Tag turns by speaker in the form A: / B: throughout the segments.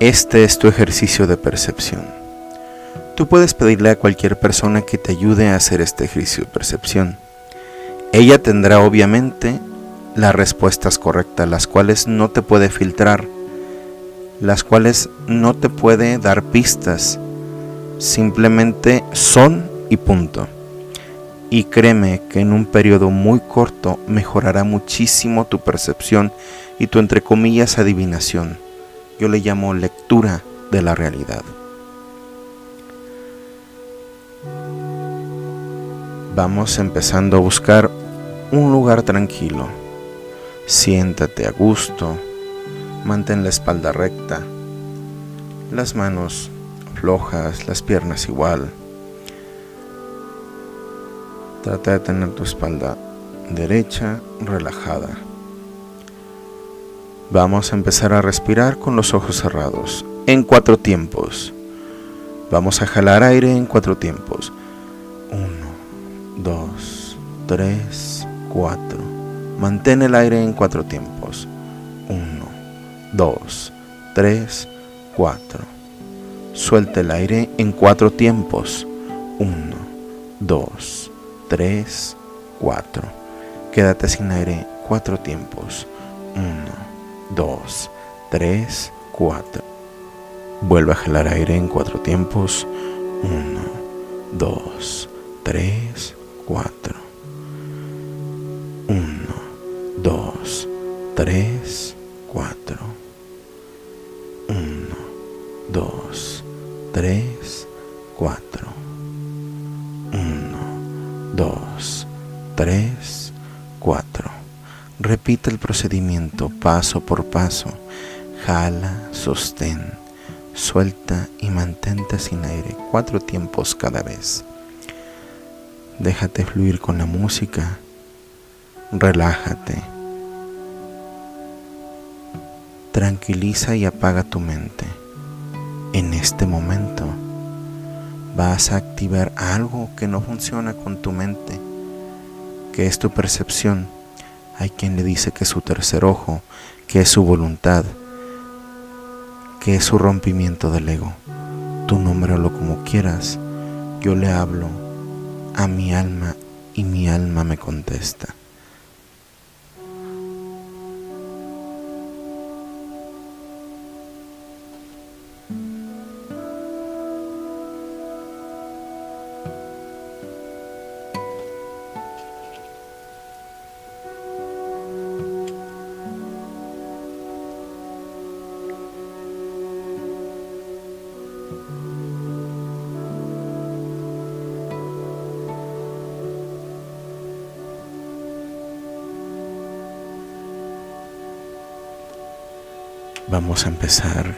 A: Este es tu ejercicio de percepción. Tú puedes pedirle a cualquier persona que te ayude a hacer este ejercicio de percepción. Ella tendrá obviamente las respuestas correctas, las cuales no te puede filtrar, las cuales no te puede dar pistas, simplemente son y punto. Y créeme que en un periodo muy corto mejorará muchísimo tu percepción y tu entre comillas adivinación. Yo le llamo lectura de la realidad. Vamos empezando a buscar un lugar tranquilo. Siéntate a gusto, mantén la espalda recta, las manos flojas, las piernas igual Trata de tener tu espalda derecha relajada. Vamos a empezar a respirar con los ojos cerrados en cuatro tiempos. Vamos a jalar aire en cuatro tiempos. Uno, dos, tres, cuatro. Mantén el aire en cuatro tiempos. Uno, dos, tres, cuatro. Suelta el aire en cuatro tiempos. Uno, dos, 3, 4. Quédate sin aire cuatro tiempos. 1, 2, 3, 4. Vuelve a jalar aire en cuatro tiempos. 1, 2, 3, 4. 1, 2, 3, 4. 1, 2, 3, 4. 2, 3, 4. Repite el procedimiento paso por paso. Jala, sostén, suelta y mantente sin aire cuatro tiempos cada vez. Déjate fluir con la música. Relájate. Tranquiliza y apaga tu mente. En este momento vas a activar algo que no funciona con tu mente, que es tu percepción. Hay quien le dice que es su tercer ojo, que es su voluntad, que es su rompimiento del ego. Tú nómbralo como quieras. Yo le hablo a mi alma y mi alma me contesta. Vamos a empezar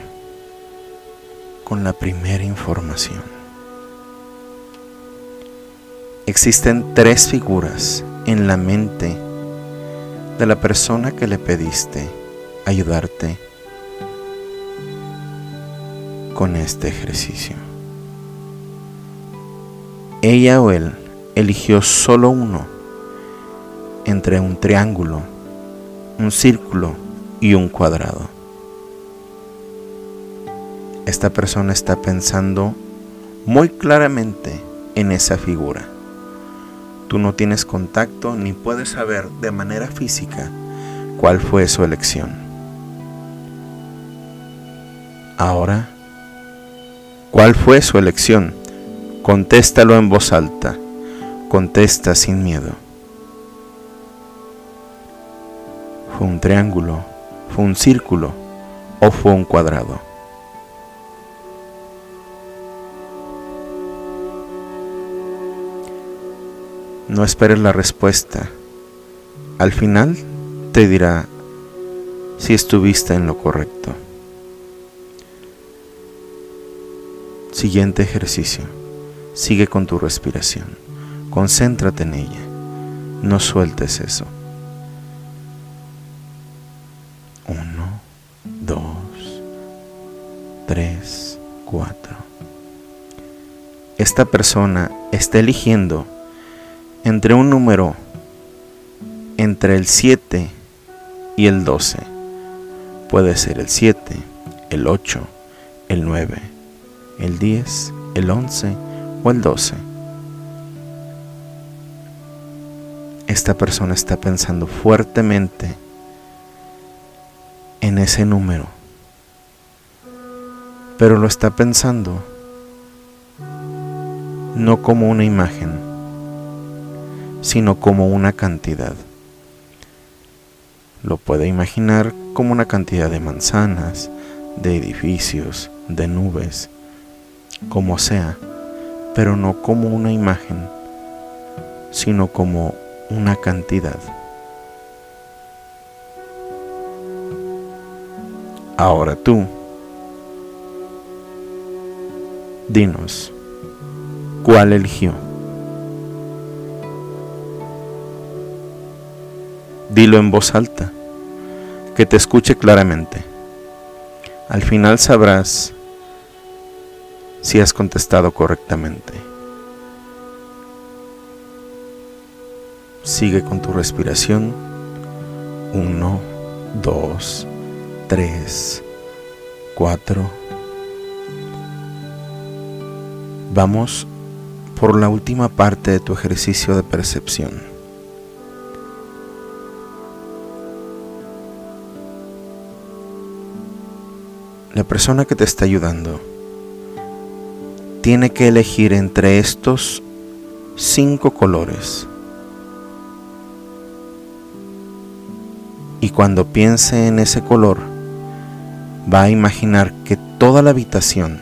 A: con la primera información. Existen tres figuras en la mente de la persona que le pediste ayudarte con este ejercicio. Ella o él eligió solo uno entre un triángulo, un círculo y un cuadrado esta persona está pensando muy claramente en esa figura. Tú no tienes contacto ni puedes saber de manera física cuál fue su elección. Ahora, ¿cuál fue su elección? Contéstalo en voz alta. Contesta sin miedo. ¿Fue un triángulo? ¿Fue un círculo? ¿O fue un cuadrado? No esperes la respuesta. Al final te dirá si estuviste en lo correcto. Siguiente ejercicio. Sigue con tu respiración. Concéntrate en ella. No sueltes eso. Uno, dos, tres, cuatro. Esta persona está eligiendo entre un número entre el 7 y el 12. Puede ser el 7, el 8, el 9, el 10, el 11 o el 12. Esta persona está pensando fuertemente en ese número, pero lo está pensando no como una imagen, sino como una cantidad. Lo puede imaginar como una cantidad de manzanas, de edificios, de nubes, como sea, pero no como una imagen, sino como una cantidad. Ahora tú, dinos, ¿cuál eligió? Dilo en voz alta, que te escuche claramente. Al final sabrás si has contestado correctamente. Sigue con tu respiración. Uno, dos, tres, cuatro. Vamos por la última parte de tu ejercicio de percepción. La persona que te está ayudando tiene que elegir entre estos cinco colores. Y cuando piense en ese color, va a imaginar que toda la habitación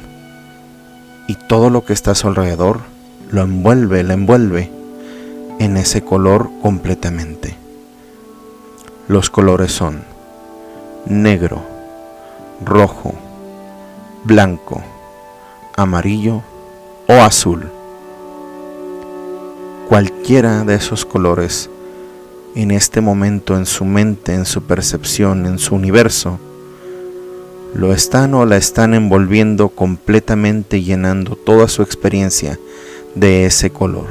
A: y todo lo que está a su alrededor lo envuelve, la envuelve en ese color completamente. Los colores son negro, rojo, blanco, amarillo o azul. Cualquiera de esos colores en este momento en su mente, en su percepción, en su universo, lo están o la están envolviendo completamente llenando toda su experiencia de ese color.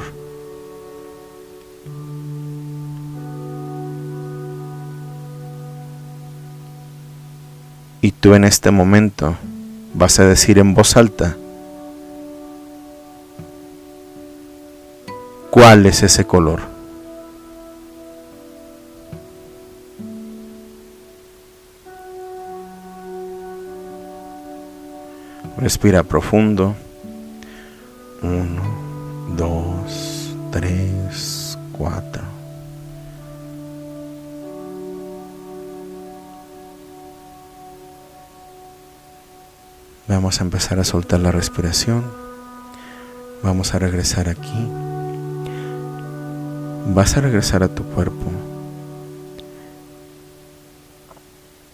A: Y tú en este momento vas a decir en voz alta, ¿cuál es ese color? Respira profundo. Uno, dos, tres, Vamos a empezar a soltar la respiración. Vamos a regresar aquí. Vas a regresar a tu cuerpo.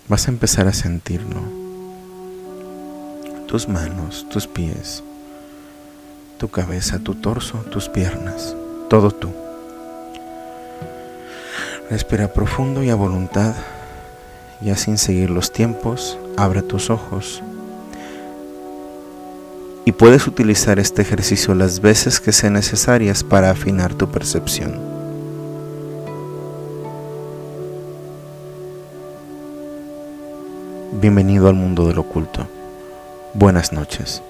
A: Vas a empezar a sentirlo. Tus manos, tus pies, tu cabeza, tu torso, tus piernas, todo tú. Respira profundo y a voluntad, ya sin seguir los tiempos, abre tus ojos y puedes utilizar este ejercicio las veces que sean necesarias para afinar tu percepción. Bienvenido al mundo del oculto. Buenas noches.